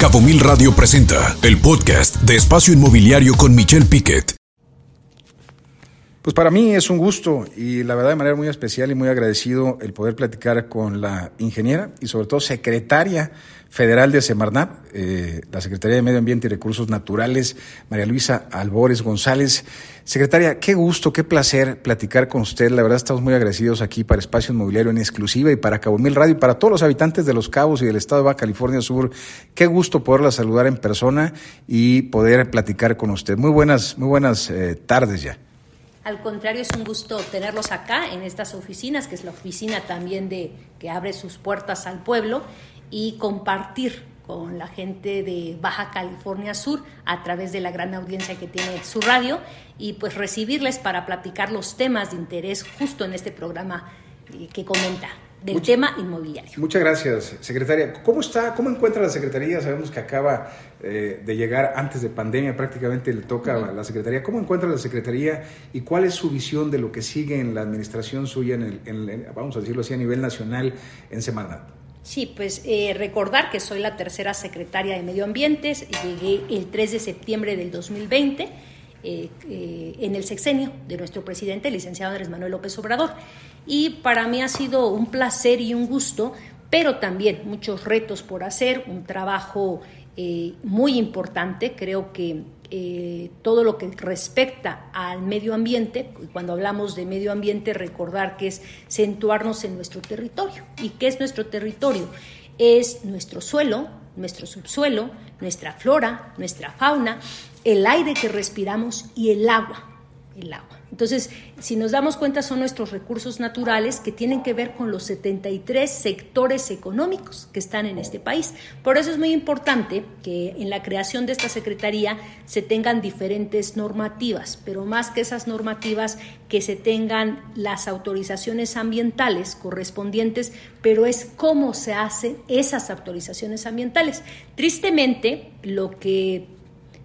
Cabo Mil Radio presenta el podcast de Espacio Inmobiliario con Michelle Piquet. Pues para mí es un gusto y la verdad de manera muy especial y muy agradecido el poder platicar con la ingeniera y sobre todo secretaria federal de Semarnat, eh, la Secretaría de Medio Ambiente y Recursos Naturales, María Luisa Albores González. Secretaria, qué gusto, qué placer platicar con usted. La verdad estamos muy agradecidos aquí para Espacio Inmobiliario en exclusiva y para Cabo Mil Radio y para todos los habitantes de Los Cabos y del estado de Baja California Sur. Qué gusto poderla saludar en persona y poder platicar con usted. Muy buenas, muy buenas eh, tardes ya. Al contrario, es un gusto tenerlos acá en estas oficinas, que es la oficina también de que abre sus puertas al pueblo y compartir con la gente de Baja California Sur a través de la gran audiencia que tiene su radio y pues recibirles para platicar los temas de interés justo en este programa eh, que comenta del tema inmobiliario. Muchas gracias, secretaria. ¿Cómo está? ¿Cómo encuentra la secretaría? Sabemos que acaba eh, de llegar antes de pandemia, prácticamente le toca a la secretaría. ¿Cómo encuentra la secretaría y cuál es su visión de lo que sigue en la administración suya, en el, vamos a decirlo así, a nivel nacional en Semarnat? Sí, pues eh, recordar que soy la tercera secretaria de Medio Ambiente, llegué el 3 de septiembre del 2020 eh, eh, en el sexenio de nuestro presidente, el licenciado Andrés Manuel López Obrador. Y para mí ha sido un placer y un gusto, pero también muchos retos por hacer, un trabajo muy importante, creo que eh, todo lo que respecta al medio ambiente, y cuando hablamos de medio ambiente recordar que es centrarnos en nuestro territorio. ¿Y qué es nuestro territorio? Es nuestro suelo, nuestro subsuelo, nuestra flora, nuestra fauna, el aire que respiramos y el agua, el agua. Entonces, si nos damos cuenta, son nuestros recursos naturales que tienen que ver con los 73 sectores económicos que están en este país. Por eso es muy importante que en la creación de esta Secretaría se tengan diferentes normativas, pero más que esas normativas, que se tengan las autorizaciones ambientales correspondientes, pero es cómo se hacen esas autorizaciones ambientales. Tristemente, lo que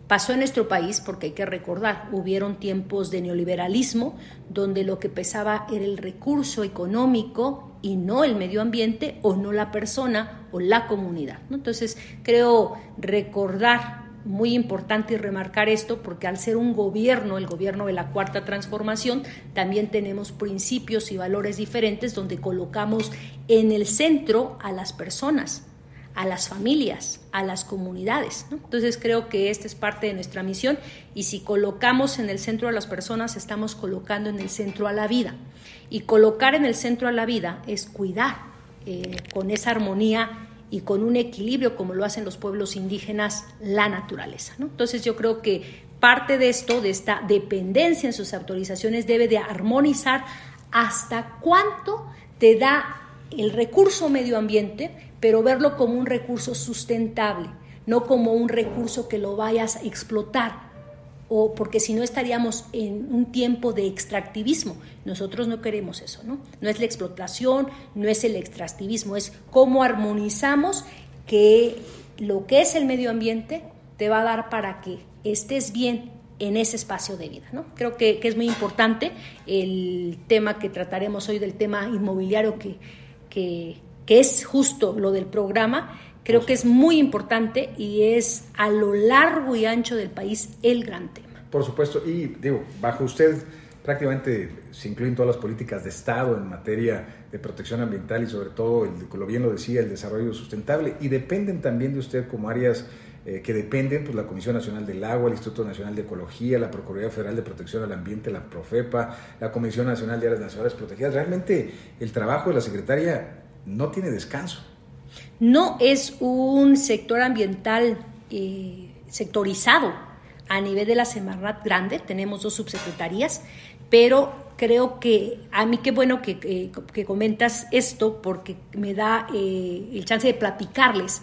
pasó en nuestro país, porque hay que recordar, hubieron tiempos de neoliberalismo donde lo que pesaba era el recurso económico y no el medio ambiente o no la persona o la comunidad. Entonces, creo recordar muy importante y remarcar esto porque al ser un gobierno, el gobierno de la cuarta transformación, también tenemos principios y valores diferentes donde colocamos en el centro a las personas a las familias, a las comunidades. Entonces creo que esta es parte de nuestra misión y si colocamos en el centro a las personas, estamos colocando en el centro a la vida. Y colocar en el centro a la vida es cuidar eh, con esa armonía y con un equilibrio como lo hacen los pueblos indígenas la naturaleza. Entonces yo creo que parte de esto, de esta dependencia en sus autorizaciones, debe de armonizar hasta cuánto te da el recurso medio ambiente pero verlo como un recurso sustentable, no como un recurso que lo vayas a explotar, o porque si no estaríamos en un tiempo de extractivismo. Nosotros no queremos eso, ¿no? No es la explotación, no es el extractivismo, es cómo armonizamos que lo que es el medio ambiente te va a dar para que estés bien en ese espacio de vida. ¿no? Creo que, que es muy importante el tema que trataremos hoy del tema inmobiliario que, que, que es justo lo del programa, creo que es muy importante y es a lo largo y ancho del país el gran tema. Por supuesto, y digo, bajo usted prácticamente se incluyen todas las políticas de Estado en materia de protección ambiental y sobre todo, el, como bien lo decía, el desarrollo sustentable y dependen también de usted como áreas eh, que dependen, pues la Comisión Nacional del Agua, el Instituto Nacional de Ecología, la Procuraduría Federal de Protección al Ambiente, la Profepa, la Comisión Nacional de Áreas Nacionales Protegidas. Realmente el trabajo de la secretaria no tiene descanso. No es un sector ambiental eh, sectorizado a nivel de la Semarnat grande, tenemos dos subsecretarías, pero creo que a mí qué bueno que, comentas esto porque me da eh, el chance de platicarles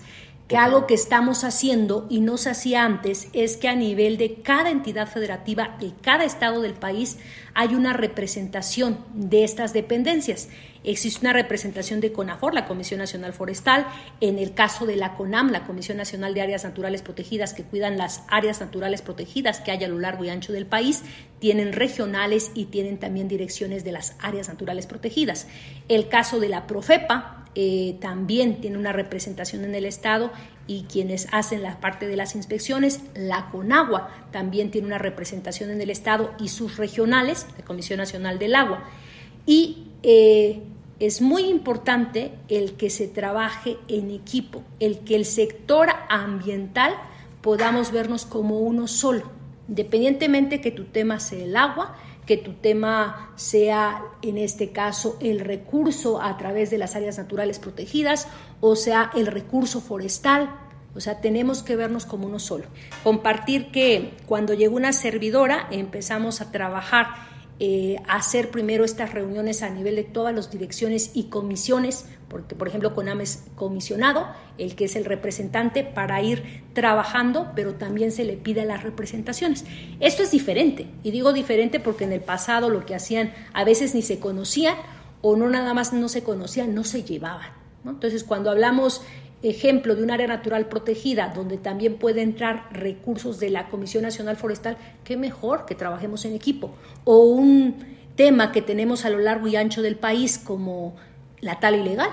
que algo que estamos haciendo y no se hacía antes es que a nivel de cada entidad federativa de cada estado del país hay una representación de estas dependencias. Existe una representación de CONAFOR, la Comisión Nacional Forestal, en el caso de la CONAM, la Comisión Nacional de Áreas Naturales Protegidas, que cuidan las áreas naturales protegidas que hay a lo largo y ancho del país, tienen regionales y tienen también direcciones de las áreas naturales protegidas. El caso de la Profepa, eh, también tiene una representación en el Estado y quienes hacen la parte de las inspecciones, la CONAGUA también tiene una representación en el Estado y sus regionales, la Comisión Nacional del Agua. Y eh, es muy importante el que se trabaje en equipo, el que el sector ambiental podamos vernos como uno solo, independientemente que tu tema sea el agua, que tu tema sea, en este caso, el recurso a través de las áreas naturales protegidas o sea el recurso forestal. O sea, tenemos que vernos como uno solo. Compartir que cuando llegó una servidora empezamos a trabajar eh, hacer primero estas reuniones a nivel de todas las direcciones y comisiones, porque por ejemplo CONAM es comisionado, el que es el representante para ir trabajando, pero también se le pide las representaciones. Esto es diferente, y digo diferente porque en el pasado lo que hacían a veces ni se conocían o no nada más no se conocían, no se llevaban. Entonces, cuando hablamos ejemplo de un área natural protegida donde también puede entrar recursos de la Comisión Nacional Forestal, qué mejor que trabajemos en equipo. O un tema que tenemos a lo largo y ancho del país como la tala ilegal.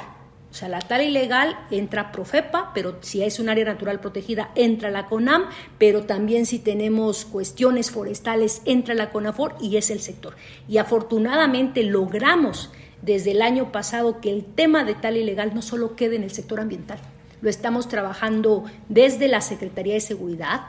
O sea, la tala ilegal entra Profepa, pero si es un área natural protegida entra la CONAM, pero también si tenemos cuestiones forestales entra la CONAFOR y es el sector. Y afortunadamente logramos desde el año pasado que el tema de tala ilegal no solo quede en el sector ambiental, lo estamos trabajando desde la Secretaría de Seguridad,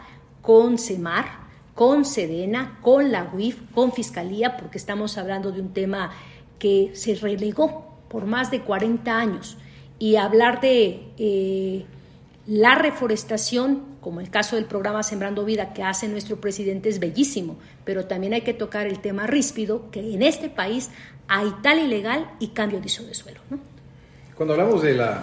con CEMAR, con SEDENA, con la UIF, con Fiscalía, porque estamos hablando de un tema que se relegó por más de 40 años. Y hablar de eh, la reforestación, como el caso del programa Sembrando Vida que hace nuestro presidente, es bellísimo, pero también hay que tocar el tema ríspido, que en este país hay tal ilegal y cambio de uso de suelo. Cuando hablamos de la,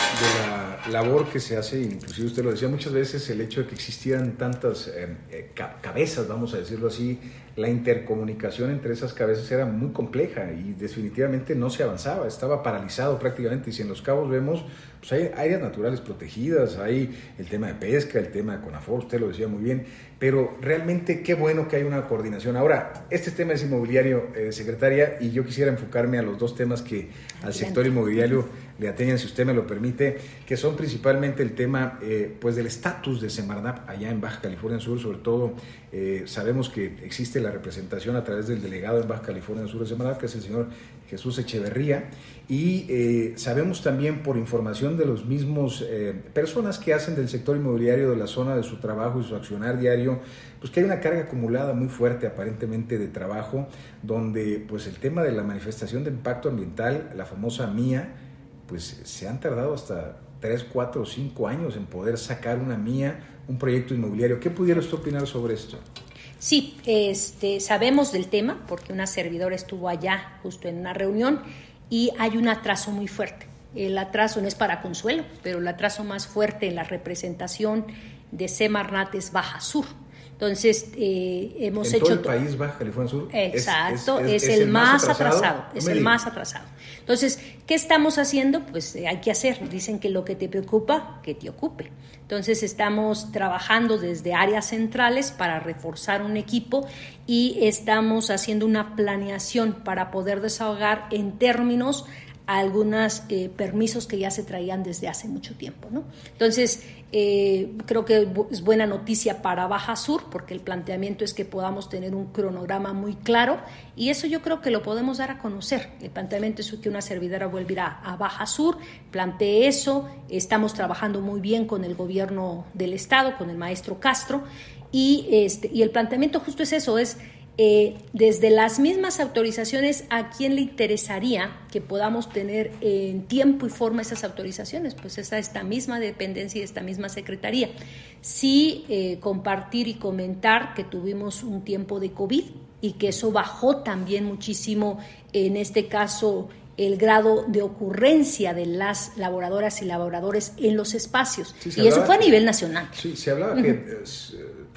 labor que se hace, inclusive usted lo decía muchas veces, el hecho de que existieran tantas eh, eh, cabezas, vamos a decirlo así, la intercomunicación entre esas cabezas era muy compleja y definitivamente no se avanzaba, estaba paralizado prácticamente. Y si en Los Cabos vemos, pues hay áreas naturales protegidas, hay el tema de pesca, el tema de CONAFOR, usted lo decía muy bien, pero realmente qué bueno que hay una coordinación. Ahora, este tema es inmobiliario, eh, secretaria, y yo quisiera enfocarme a los dos temas que al sector inmobiliario le atañen, si usted me lo permite, que son principalmente el tema eh, pues del estatus de Semarnap allá en Baja California Sur, sobre todo eh, sabemos que existe la representación a través del delegado en Baja California Sur de Semarnap, que es el señor Jesús Echeverría, y eh, sabemos también por información de los mismos personas que hacen del sector inmobiliario de la zona de su trabajo y su accionar diario, pues que hay una carga acumulada muy fuerte aparentemente de trabajo, donde pues el tema de la manifestación de impacto ambiental, la famosa MIA, pues se han tardado hasta 3, 4 o 5 años en poder sacar una mía, un proyecto inmobiliario. ¿Qué pudiera usted opinar sobre esto? Sí, este, sabemos del tema porque una servidora estuvo allá justo en una reunión y hay un atraso muy fuerte. El atraso no es para consuelo, pero el atraso más fuerte en la representación de Semarnat es Baja Sur. Entonces, eh, hemos hecho... Todo el país Baja California Sur. Exacto, es, el, más atrasado, es el más atrasado. Entonces, ¿qué estamos haciendo? Pues eh, hay que hacer. Dicen que lo que te preocupa, que te ocupe. Entonces, estamos trabajando desde áreas centrales para reforzar un equipo y estamos haciendo una planeación para poder desahogar en términos algunos eh, permisos que ya se traían desde hace mucho tiempo. ¿no? Entonces, eh, creo que es buena noticia para Baja Sur porque el planteamiento es que podamos tener un cronograma muy claro y eso yo creo que lo podemos dar a conocer. El planteamiento es que una servidora vuelva a, Baja Sur, plantee eso, estamos trabajando muy bien con el gobierno del Estado, con el maestro Castro y, este, y el planteamiento justo es eso, es eh, desde las mismas autorizaciones, ¿a quién le interesaría que podamos tener en tiempo y forma esas autorizaciones? Pues esa esta misma dependencia y esta misma secretaría. Sí, eh, compartir y comentar que tuvimos un tiempo de COVID y que eso bajó también muchísimo, en este caso, el grado de ocurrencia de las laboradoras y laboradores en los espacios. y eso fue a nivel nacional. Sí, se hablaba que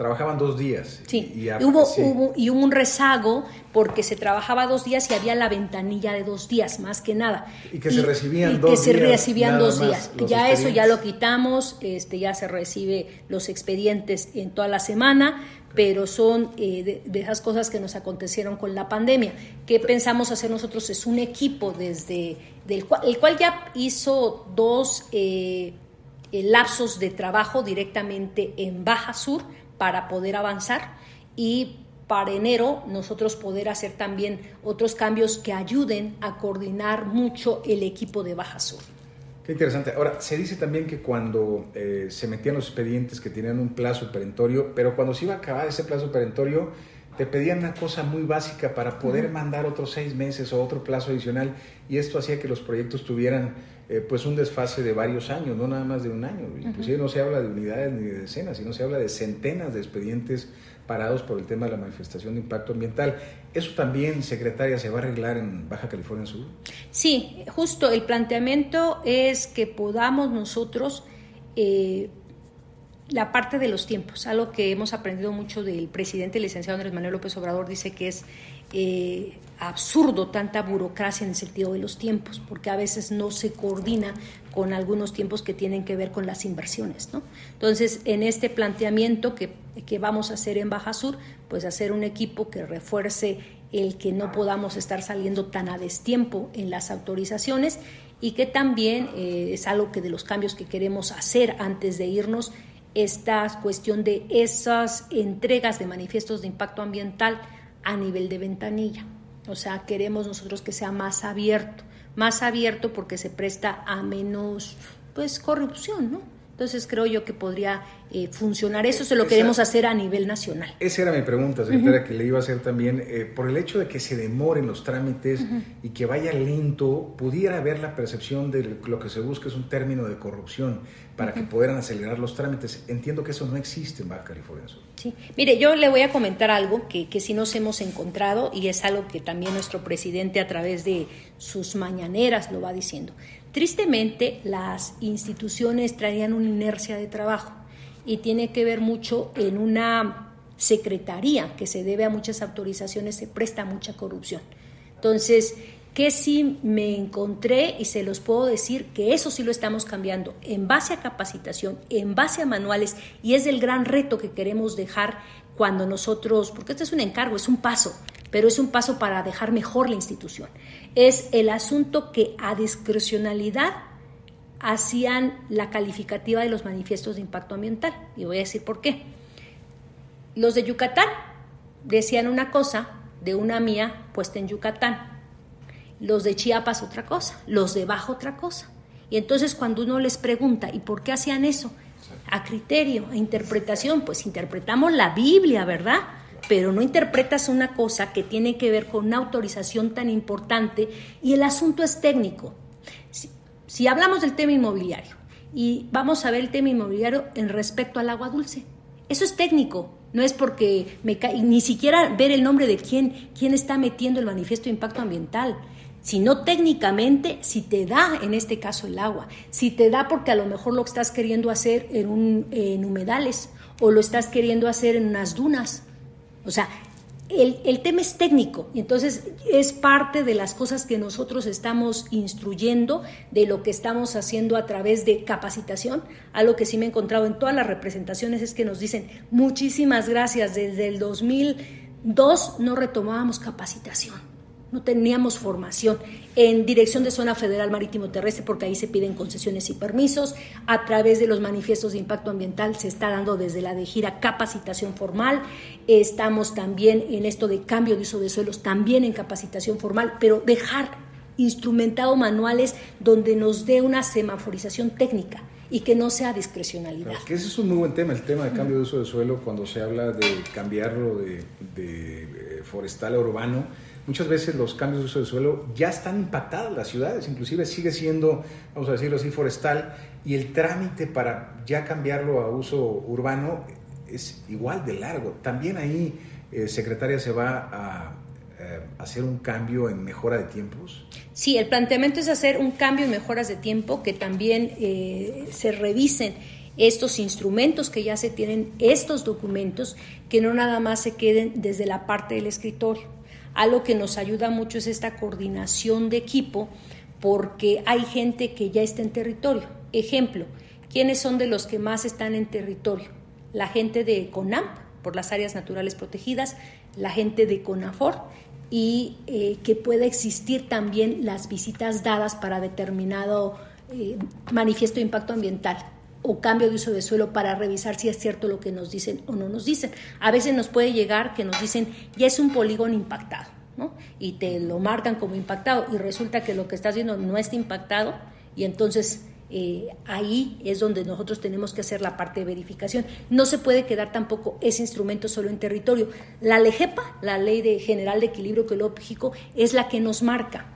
trabajaban dos días. Sí, y, hubo, y hubo un rezago porque se trabajaba dos días y había la ventanilla de dos días, más que nada. Y que se recibían y dos que días. se recibían dos días. Ya eso ya lo quitamos, este, ya se recibe los expedientes en toda la semana, pero son eh, de, esas cosas que nos acontecieron con la pandemia. ¿Qué pensamos hacer nosotros? Es un equipo desde del cual, el cual ya hizo dos eh, eh, lapsos de trabajo directamente en Baja Sur para poder avanzar y para enero nosotros poder hacer también otros cambios que ayuden a coordinar mucho el equipo de Baja Sur. Qué interesante. Ahora, se dice también que cuando eh, se metían los expedientes que tenían un plazo perentorio, pero cuando se iba a acabar ese plazo perentorio, te pedían una cosa muy básica para poder mandar otros seis meses o otro plazo adicional y esto hacía que los proyectos tuvieran eh, pues un desfase de varios años, no nada más de un año. Inclusive no se habla de unidades ni de decenas, sino se habla de centenas de expedientes parados por el tema de la manifestación de impacto ambiental. ¿Eso también, secretaria, se va a arreglar en Baja California Sur? Sí, justo el planteamiento es que podamos nosotros, eh, la parte de los tiempos, algo que hemos aprendido mucho del presidente licenciado Andrés Manuel López Obrador, dice que es eh, absurdo tanta burocracia en el sentido de los tiempos, porque a veces no se coordina con algunos tiempos que tienen que ver con las inversiones. ¿no? Entonces, en este planteamiento que, que vamos a hacer en Baja Sur, pues hacer un equipo que refuerce el que no podamos estar saliendo tan a destiempo en las autorizaciones y que también eh, es algo que de los cambios que queremos hacer antes de irnos, esta cuestión de esas entregas de manifiestos de impacto ambiental a nivel de ventanilla. O sea, queremos nosotros que sea más abierto, más abierto porque se presta a menos pues corrupción, ¿no? Entonces creo yo que podría eh, funcionar. Eso se lo queremos hacer a nivel nacional. Esa era mi pregunta, secretaria, que le iba a hacer también. Eh, por el hecho de que se demoren los trámites y que vaya lento, pudiera haber la percepción de lo que se busca es un término de corrupción para que puedan acelerar los trámites. Entiendo que eso no existe en Baja California Sur. Sí, mire, yo le voy a comentar algo que, que sí nos hemos encontrado y es algo que también nuestro presidente a través de sus mañaneras lo va diciendo. Tristemente, las instituciones traían una inercia de trabajo y tiene que ver mucho en una secretaría que se debe a muchas autorizaciones, se presta mucha corrupción. Entonces, que sí me encontré y se los puedo decir que eso sí lo estamos cambiando en base a capacitación, en base a manuales y es el gran reto que queremos dejar cuando nosotros, porque este es un encargo, es un paso, pero es un paso para dejar mejor la institución. Es el asunto que a discrecionalidad hacían la calificativa de los manifiestos de impacto ambiental. Y voy a decir por qué. Los de Yucatán decían una cosa de una mía puesta en Yucatán. Los de Chiapas otra cosa, los de Bajo otra cosa. Y entonces cuando uno les pregunta, ¿y por qué hacían eso? A criterio, a interpretación, pues interpretamos la Biblia, ¿verdad? Pero no interpretas una cosa que tiene que ver con una autorización tan importante y el asunto es técnico. Si, hablamos del tema inmobiliario y vamos a ver el tema inmobiliario en respecto al agua dulce, eso es técnico, no es porque me ni siquiera ver el nombre de quién, quién está metiendo el manifiesto de impacto ambiental, sino técnicamente si te da, en este caso, el agua, si te da porque a lo mejor lo estás queriendo hacer en, un, en humedales o lo estás queriendo hacer en unas dunas o sea, el, tema es técnico entonces es parte de las cosas que nosotros estamos instruyendo, de lo que estamos haciendo a través de capacitación. Algo que sí me he encontrado en todas las representaciones es que nos dicen muchísimas gracias, desde el 2002 no retomábamos capacitación no teníamos formación en dirección de zona federal marítimo terrestre porque ahí se piden concesiones y permisos, a través de los manifiestos de impacto ambiental se está dando desde la de gira capacitación formal, estamos también en esto de cambio de uso de suelos, también en capacitación formal, pero dejar instrumentado manuales donde nos dé una semaforización técnica y que no sea discrecionalidad. que ese es un muy buen tema, el tema de cambio de uso de suelo, cuando se habla de cambiarlo de, de eh, forestal a urbano muchas veces los cambios de uso del suelo ya están impactadas las ciudades, inclusive sigue siendo, vamos a decirlo así, forestal, y el trámite para ya cambiarlo a uso urbano es igual de largo. También ahí, eh, secretaria, se va a eh, hacer un cambio en mejora de tiempos. Sí, el planteamiento es hacer un cambio en mejoras de tiempo que también eh, se revisen estos instrumentos que ya se tienen, estos documentos, que no nada más se queden desde la parte del escritorio. Algo que nos ayuda mucho es esta coordinación de equipo porque hay gente que ya está en territorio. Ejemplo, ¿quiénes son de los que más están en territorio? La gente de CONAMP, por las áreas naturales protegidas, la gente de CONAFOR y eh, que pueda existir también las visitas dadas para determinado eh, manifiesto de impacto ambiental o cambio de uso de suelo para revisar si es cierto lo que nos dicen o no nos dicen. A veces nos puede llegar que nos dicen ya es un polígono impactado, ¿no? Y te lo marcan como impactado y resulta que lo que estás viendo no está impactado y entonces eh, ahí es donde nosotros tenemos que hacer la parte de verificación. No se puede quedar tampoco ese instrumento solo en territorio. La LEGEPA, la Ley de General de Equilibrio Ecológico, es la que nos marca.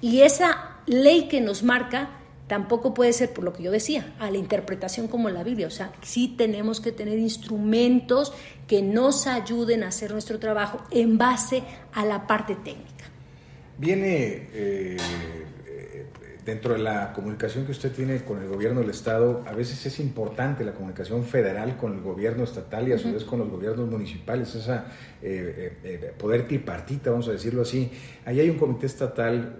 Y esa ley que nos marca tampoco puede ser, por lo que yo decía, a la interpretación como la Biblia. O sea, sí tenemos que tener instrumentos que nos ayuden a hacer nuestro trabajo en base a la parte técnica. Viene eh, dentro de la comunicación que usted tiene con el gobierno del Estado, a veces es importante la comunicación federal con el gobierno estatal y a su vez con los gobiernos municipales, esa eh, eh, poder tripartita, vamos a decirlo así. Ahí hay un comité estatal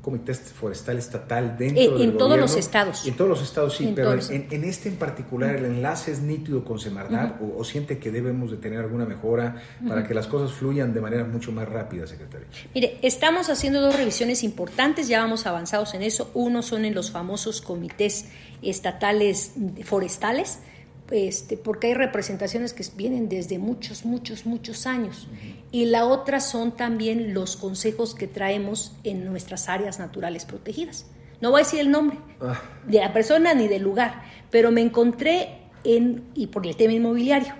comité forestal estatal dentro en, en todos los estados. En todos los estados, sí, pero en, este en particular, ¿el enlace es nítido con Semarnat o, siente que debemos de tener alguna mejora para que las cosas fluyan de manera mucho más rápida, secretario? Mire, estamos haciendo dos revisiones importantes, ya vamos avanzados en eso. Uno son en los famosos comités estatales forestales, este, porque hay representaciones que vienen desde muchos, muchos, muchos años. Y la otra son también los consejos que traemos en nuestras áreas naturales protegidas. No voy a decir el nombre ah. de la persona ni del lugar, pero me encontré en, y por el tema inmobiliario,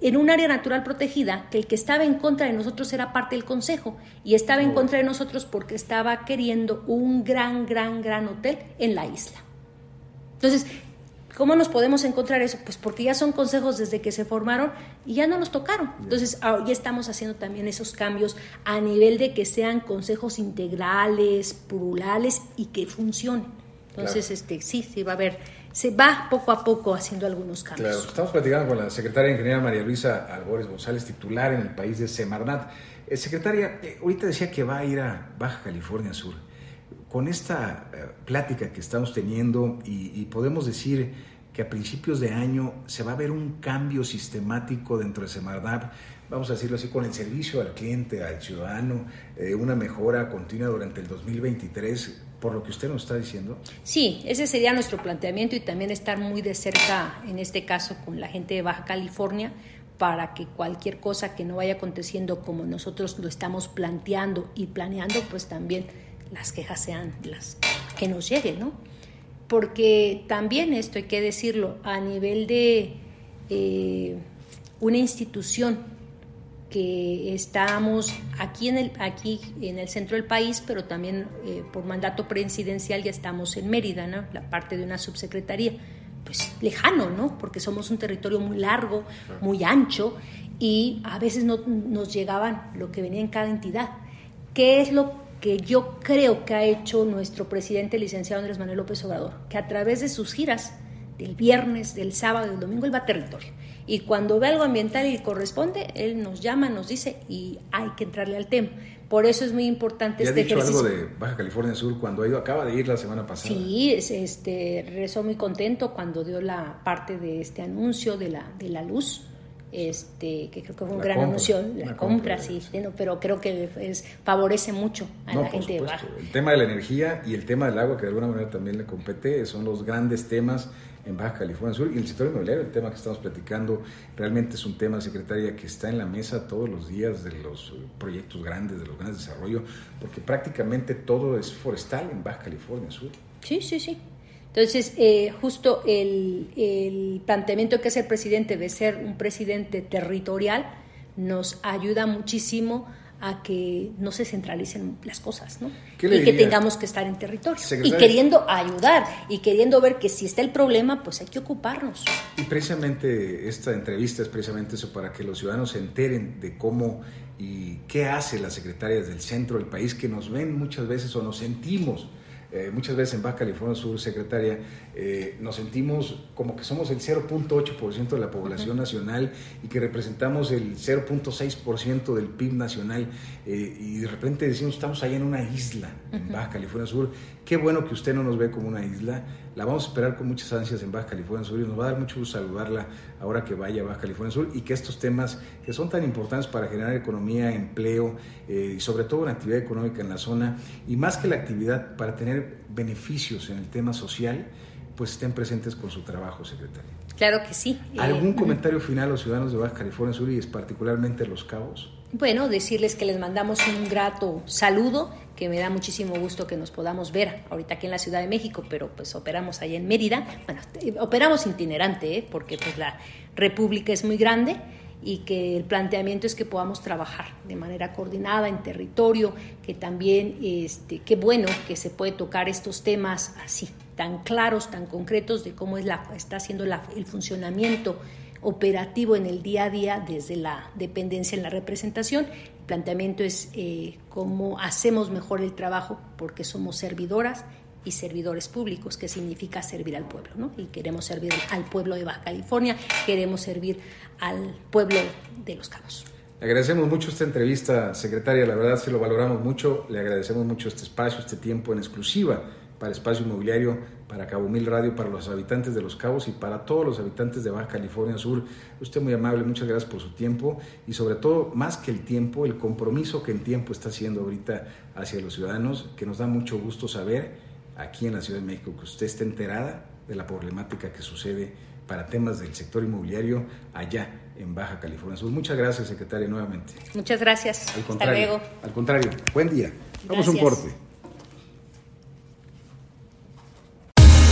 en un área natural protegida que el que estaba en contra de nosotros era parte del consejo y estaba en contra de nosotros porque estaba queriendo un gran, gran, gran hotel en la isla. Entonces, ¿Cómo nos podemos encontrar eso? Pues porque ya son consejos desde que se formaron y ya no nos tocaron. Entonces, ah, ya estamos haciendo también esos cambios a nivel de que sean consejos integrales, plurales y que funcionen. Entonces, este, sí, sí va a haber, se va poco a poco haciendo algunos cambios. Claro, estamos platicando con la secretaria de Ingeniería María Luisa Albores González, titular en el país de Semarnat. Eh, secretaria, eh, ahorita decía que va a ir a Baja California Sur. Con esta eh, plática que estamos teniendo y podemos decir que a principios de año se va a ver un cambio sistemático dentro de Semarnat, vamos a decirlo así, con el servicio al cliente, al ciudadano, eh, una mejora continua durante el 2023, por lo que usted nos está diciendo? Sí, ese sería nuestro planteamiento y también estar muy de cerca, en este caso, con la gente de Baja California, para que cualquier cosa que no vaya aconteciendo como nosotros lo estamos planteando y planeando, pues también las quejas sean las que nos lleguen, ¿no? Porque también esto hay que decirlo, a nivel de eh, una institución que estamos aquí en el, aquí en el centro del país, pero también eh, por mandato presidencial ya estamos en Mérida, ¿no? la parte de una subsecretaría, pues lejano, ¿no? porque somos un territorio muy largo, muy ancho, y a veces no nos llegaban lo que venía en cada entidad. ¿Qué es lo que yo creo que ha hecho nuestro presidente licenciado Andrés Manuel López Obrador, que a través de sus giras del viernes, del sábado, del domingo, él va a territorio. Y cuando ve algo ambiental y corresponde, él nos llama, nos dice y hay que entrarle al tema. Por eso es muy importante este ha dicho algo de Baja California Sur cuando ha ido, acaba de ir la semana pasada. Sí, este, rezó muy contento cuando dio la parte de este anuncio de la, de la luz este que creo que fue un gran anuncio, la, compra, sí, pero creo que es, favorece mucho a la gente de Baja. El tema de la energía y el tema del agua, que de alguna manera también le compete, son los grandes temas en Baja California Sur. Y el sector inmobiliario, el tema que estamos platicando, realmente es un tema, secretaria, que está en la mesa todos los días de los proyectos grandes, de los grandes desarrollos, porque prácticamente todo es forestal en Baja California Sur. Sí, sí, sí. Entonces, eh, justo el, planteamiento que hace el presidente de ser un presidente territorial nos ayuda muchísimo a que no se centralicen las cosas, ¿no? Y que tengamos que estar en territorio. Y queriendo ayudar y queriendo ver que si está el problema, pues hay que ocuparnos. Y precisamente esta entrevista es precisamente eso, para que los ciudadanos se enteren de cómo y qué hace las secretarias del centro del país, que nos ven muchas veces o nos sentimos eh, muchas veces en Baja California Sur, secretaria, eh, nos sentimos como que somos el 0.8% de la población nacional y que representamos el 0.6% del PIB nacional y de repente decimos estamos allá en una isla, en Baja California Sur. Qué bueno que usted no nos ve como una isla. La vamos a esperar con muchas ansias en Baja California Sur y nos va a dar mucho gusto saludarla ahora que vaya a Baja California Sur y que estos temas que son tan importantes para generar economía, empleo y sobre todo una actividad económica en la zona y más que la actividad para tener beneficios en el tema social, pues estén presentes con su trabajo, secretario. Claro que sí. ¿Algún comentario final a los ciudadanos de Baja California Sur y es particularmente Los Cabos? Bueno, decirles que les mandamos un grato saludo, que me da muchísimo gusto que nos podamos ver ahorita aquí en la Ciudad de México, pero pues operamos allá en Mérida. Bueno, operamos itinerante, ¿eh? porque pues la República es muy grande y que el planteamiento es que podamos trabajar de manera coordinada en territorio, que también, este, qué bueno que se puede tocar estos temas así, tan claros, tan concretos de cómo es la, está haciendo el funcionamiento operativo en el día a día desde la dependencia en la representación. El planteamiento es eh, cómo hacemos mejor el trabajo porque somos servidoras y servidores públicos, que significa servir al pueblo, ¿no? Y queremos servir al pueblo de Baja California, queremos servir al pueblo de Los Cabos. Le agradecemos mucho esta entrevista, secretaria, la verdad se lo valoramos mucho, le agradecemos mucho este espacio, este tiempo en exclusiva para Espacio Inmobiliario, para Cabo Mil Radio, para los habitantes de Los Cabos y para todos los habitantes de Baja California Sur. Usted muy amable, muchas gracias por su tiempo y sobre todo, más que el tiempo, el compromiso que en tiempo está haciendo ahorita hacia los ciudadanos, que nos da mucho gusto saber aquí en la Ciudad de México, que usted esté enterada de la problemática que sucede para temas del sector inmobiliario allá en Baja California Sur. Muchas gracias, secretaria, nuevamente. Muchas gracias. Al contrario, Hasta luego. Al contrario, buen día. Vamos a un corte.